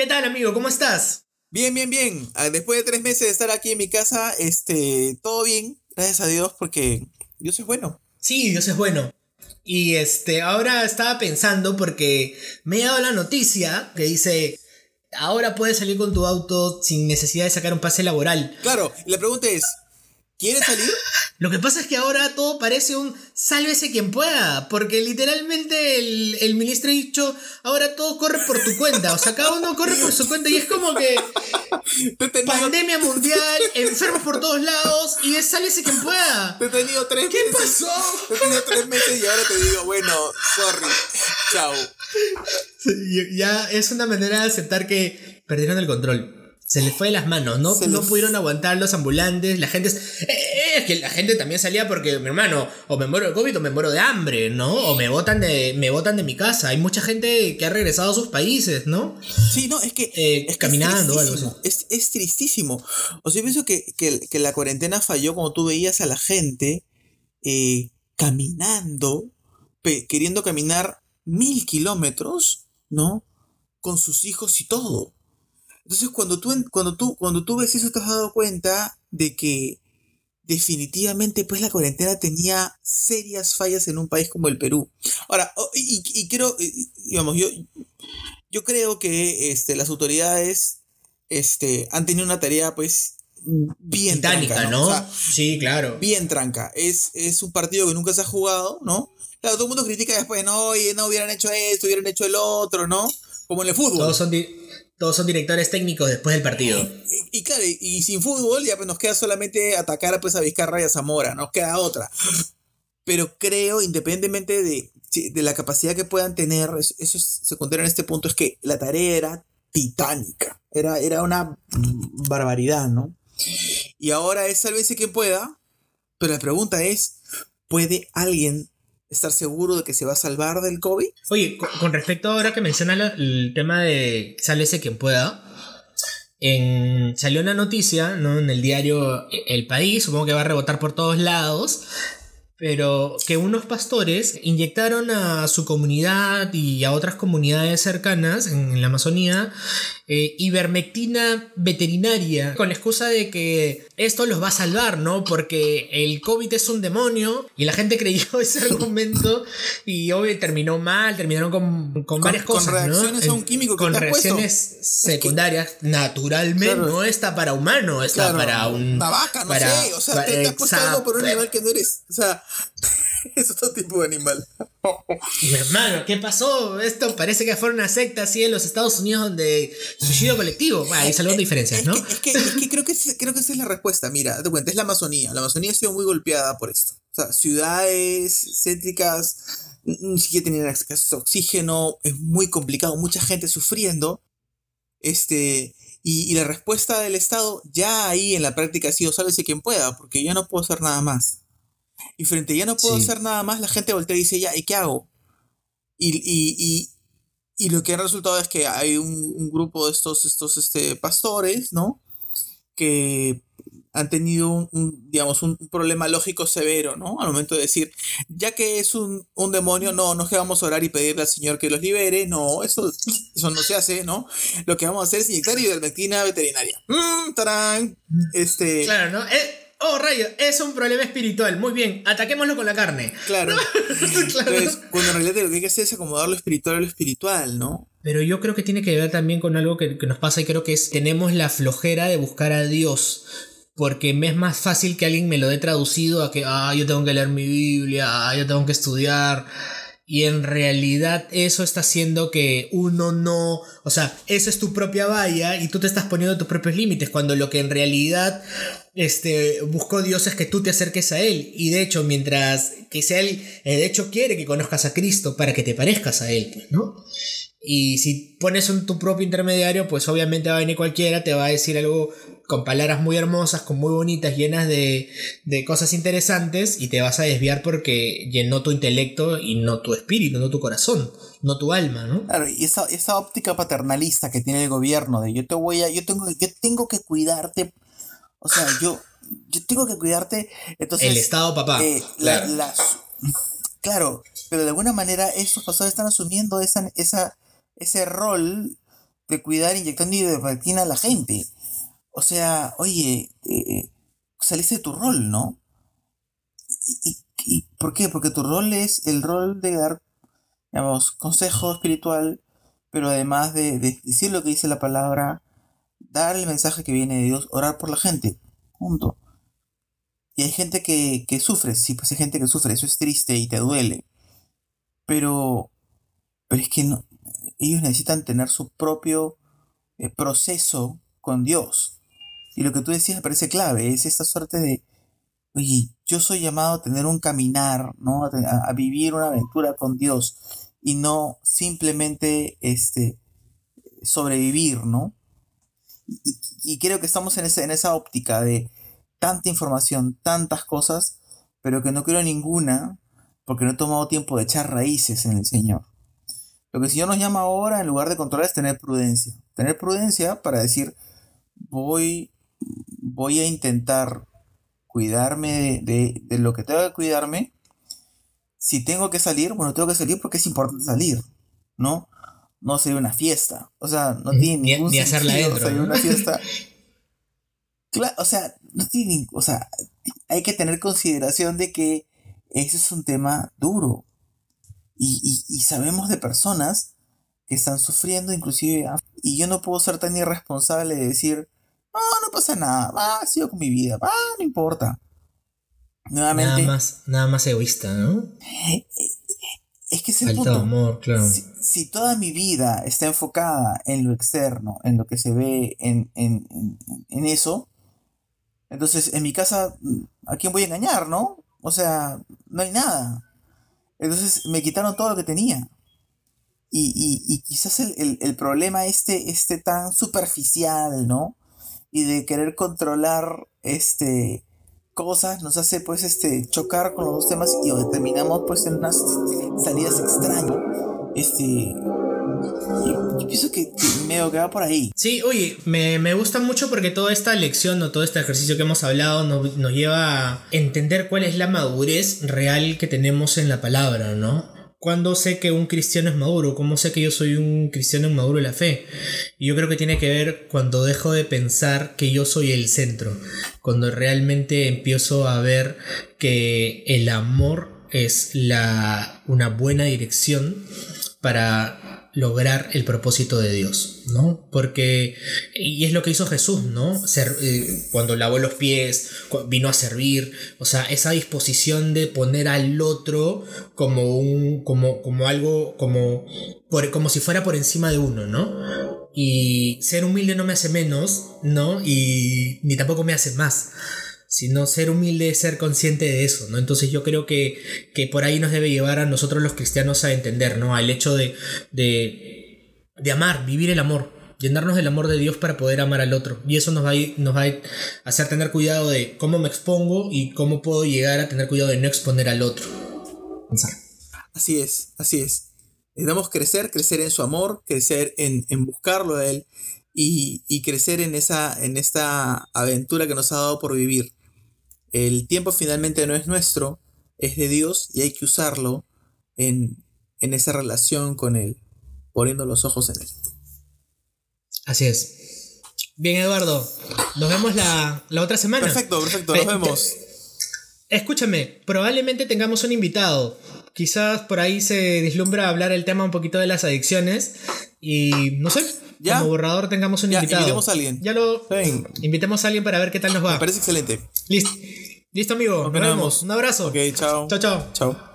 ¿Qué tal, amigo? ¿Cómo estás? Bien, bien, bien. Ah, Después de tres meses de estar aquí en mi casa, este, todo bien, gracias a Dios, porque Dios es bueno. Sí, Dios es bueno. Y este, ahora estaba pensando porque me ha dado la noticia que dice, ahora puedes salir con tu auto sin necesidad de sacar un pase laboral. Claro, y la pregunta es, ¿quieres salir? Lo que pasa es que ahora todo parece un sálvese quien pueda, porque literalmente el, el ministro ha dicho, ahora todo corre por tu cuenta, o sea, cada uno corre por su cuenta y es como que pandemia mundial, enfermos por todos lados y es sálvese quien pueda. te he tenido tres ¿Qué meses. pasó? Te he tenido tres meses y ahora te digo, bueno, sorry, chao. Sí, Ya es una manera de aceptar que perdieron el control. Se les fue de las manos, no, Se no les- pudieron aguantar los ambulantes, la gente... Es, eh, es que la gente también salía porque, mi hermano, o me muero de COVID o me muero de hambre, ¿no? O me botan de, me botan de mi casa. Hay mucha gente que ha regresado a sus países, ¿no? Sí, no, es que. Eh, es caminando o algo tristísimo, es, es tristísimo. O sea, yo pienso que, que, que la cuarentena falló cuando tú veías a la gente eh, caminando, queriendo caminar mil kilómetros, ¿no? Con sus hijos y todo. Entonces, cuando tú, cuando tú, cuando tú ves eso, te has dado cuenta de que definitivamente, pues, la cuarentena tenía serias fallas en un país como el Perú. Ahora, y, y- quiero, digamos, yo, yo creo que este, las autoridades este, han tenido una tarea, pues, bien Titánica, tranca, ¿no? O sea, sí, claro. bien tranca. Es, es un partido que nunca se ha jugado, ¿no? Claro, todo el mundo critica después, no, oye, no hubieran hecho esto, hubieran hecho el otro, ¿no? Como en el fútbol. Todos son, di- todos son directores técnicos después del partido. Y, y claro, y, sin fútbol ya pues nos queda solamente atacar pues, a Vizcarra y a Zamora, nos queda otra. Pero creo, independientemente de, de la capacidad que puedan tener, eso, eso es secundario en este punto, es que la tarea era titánica. Era, era una barbaridad, ¿no? Y ahora es sálvese quien pueda, pero la pregunta es, ¿puede alguien estar seguro de que se va a salvar del COVID? Oye, con, respecto ahora que menciona el tema de sálvese quien pueda, en, salió una noticia ¿no? en el diario El País, supongo que va a rebotar por todos lados, pero que unos pastores inyectaron a su comunidad y a otras comunidades cercanas en la Amazonía eh, ivermectina veterinaria con la excusa de que esto los va a salvar, ¿no? Porque el COVID es un demonio y la gente creyó ese argumento y hoy terminó mal, terminaron con, con, varias con cosas, ¿no? reacciones a un químico que Con te has puesto. reacciones secundarias, naturalmente, Claro. no está para humano, está Claro, para un... Una vaca, no para- sé. O sea, para- te, te has puesto algo por un animal que no eres. O sea, es otro tipo de animal. Mi hermano, ¿qué pasó? Esto parece que fue una secta así en los Estados Unidos donde suicidio colectivo. Bueno, hay de diferencias, ¿no? Es que, es que creo, que es- creo que esa es la respuesta. Mira, date cuenta, es la Amazonía. La Amazonía ha sido muy golpeada por esto. O sea, ciudades céntricas ni siquiera tenían acceso a oxígeno. Es muy complicado. Mucha gente sufriendo. Este. Y, y la respuesta del Estado ya ahí en la práctica ha sido sálvese quien pueda, porque ya no puedo hacer nada más. Y frente a ya no puedo Sí. hacer nada más, la gente voltea y dice, ya, ¿y qué hago? Y, y, y, y lo que ha resultado es que hay un, un grupo de estos, estos este, pastores, ¿no? Que han tenido un, un, digamos, un problema lógico severo, ¿no? Al momento de decir, ya que es un, un demonio, no, no es que vamos a orar y pedirle al Señor que los libere, no, eso, eso no se hace, ¿no? Lo que vamos a hacer es inyectar ivermectina veterinaria. ¡Mmm! ¡Tarán! Este, Claro, ¿no? Eh, oh, rayo, es un problema espiritual. Muy bien, ataquémoslo con la carne. claro. Claro. Entonces, cuando en realidad lo que hay que hacer es acomodar lo espiritual a lo espiritual, ¿no? Pero yo creo que tiene que ver también con algo que, que nos pasa y creo que es tenemos la flojera de buscar a Dios. Porque me es más fácil que alguien me lo dé traducido a que, ah, yo tengo que leer mi Biblia, ah, yo tengo que estudiar. Y en realidad eso está haciendo que uno no, o sea, esa es tu propia valla y tú te estás poniendo tus propios límites, cuando lo que en realidad este, buscó Dios es que tú te acerques a Él. Y de hecho, mientras que sea Él, eh, de hecho quiere que conozcas a Cristo para que te parezcas a Él, pues, ¿no? Y si pones un, tu propio intermediario, pues obviamente va a venir cualquiera, te va a decir algo con palabras muy hermosas, con muy bonitas, llenas de, de cosas interesantes, y te vas a desviar porque llenó tu intelecto y no tu espíritu, no tu corazón, no tu alma, ¿no? Claro, y esa, esa óptica paternalista que tiene el gobierno de yo te voy a, yo tengo, yo tengo que cuidarte, o sea, yo, yo tengo que cuidarte, entonces El Estado, papá. eh, la- claro. claro, pero de alguna manera esos pastores están asumiendo esa, esa, ese rol de cuidar inyectando ivermectina a la gente. O sea, oye, eh, saliste de tu rol, ¿no? ¿Y, y, por qué? Porque tu rol es el rol de dar, digamos, consejo espiritual, pero además de, decir lo que dice la palabra, dar el mensaje que viene de Dios, orar por la gente. Punto. Y hay gente que, que sufre, sí, pues hay gente que sufre, eso es triste y te duele. Pero, pero es que no, ellos necesitan tener su propio eh, proceso con Dios. Y lo que tú decías me parece clave, es esta suerte de, oye, yo soy llamado a tener un caminar, ¿no? A, vivir una aventura con Dios y no simplemente este, sobrevivir, ¿no? Y, creo que estamos en, ese, en esa óptica de tanta información, tantas cosas, pero que no quiero ninguna porque no he tomado tiempo de echar raíces en el Señor. Lo que el Señor nos llama ahora, en lugar de controlar, es tener prudencia. Tener prudencia para decir, voy, voy a intentar cuidarme de, lo que tengo que cuidarme. Si tengo que salir, bueno, tengo que salir porque es importante salir, ¿no? No sería una fiesta. O sea, no tiene ni, ningún ni hacerla dentro. una fiesta. claro, o sea, no tiene, o sea, hay que tener consideración de que ese es un tema duro. Y, sabemos de personas que están sufriendo, inclusive, y yo no puedo ser tan irresponsable de decir, no, no pasa nada, va, sigo con mi vida, va, no importa. Nuevamente. Nada más, nada más egoísta, ¿no? Es que es el punto. amor, claro. Si, toda mi vida está enfocada en lo externo, en lo que se ve en, en, en eso, entonces en mi casa, ¿a quién voy a engañar, no? O sea, no hay nada. Entonces me quitaron todo lo que tenía. Y, quizás el, problema este, este tan superficial, ¿no? Y de querer controlar este cosas nos hace pues este chocar con los dos temas y terminamos pues en unas salidas extrañas. Este yo, pienso que, me medio va por ahí. Sí, oye, me, gusta mucho porque toda esta lección o todo este ejercicio que hemos hablado nos, nos lleva a entender cuál es la madurez real que tenemos en la palabra, ¿no? ¿Cuándo sé que un cristiano es maduro? ¿Cómo sé que yo soy un cristiano maduro en la fe? Y yo creo que tiene que ver cuando dejo de pensar que yo soy el centro, cuando realmente empiezo a ver que el amor es la, una buena dirección para lograr el propósito de Dios, ¿no? Porque, y es lo que hizo Jesús, ¿no? Ser, eh, cuando lavó los pies, vino a servir, o sea, esa disposición de poner al otro como un, como, como algo, como, como si fuera por encima de uno, ¿no? Y ser humilde no me hace menos, ¿no? Y ni tampoco me hace más sino ser humilde, ser consciente de eso, ¿no? Entonces yo creo que, que por ahí nos debe llevar a nosotros los cristianos a entender, ¿no? Al hecho de, de, de amar, vivir el amor, llenarnos del amor de Dios para poder amar al otro. Y eso nos va, a, nos va a hacer tener cuidado de cómo me expongo y cómo puedo llegar a tener cuidado de no exponer al otro. Así es, así es. Necesitamos crecer, crecer en su amor, crecer en, en buscarlo a Él y, y, crecer en, esa, en esta aventura que nos ha dado por vivir. El tiempo finalmente no es nuestro, es de Dios y hay que usarlo en, esa relación con Él, poniendo los ojos en Él. Así es. Bien, Eduardo, nos vemos la, otra semana. Perfecto, perfecto, nos vemos. Escúchame, probablemente tengamos un invitado. Quizás por ahí se vislumbra hablar el tema un poquito de las adicciones. Y no sé, ¿Ya? como borrador tengamos un invitado. Invitemos a alguien. Ya lo. Invitemos a alguien para ver qué tal nos va. Me parece excelente. Listo. Listo, amigo. Nos, vemos. Un abrazo. Ok, chao. Chao, chao. Chao.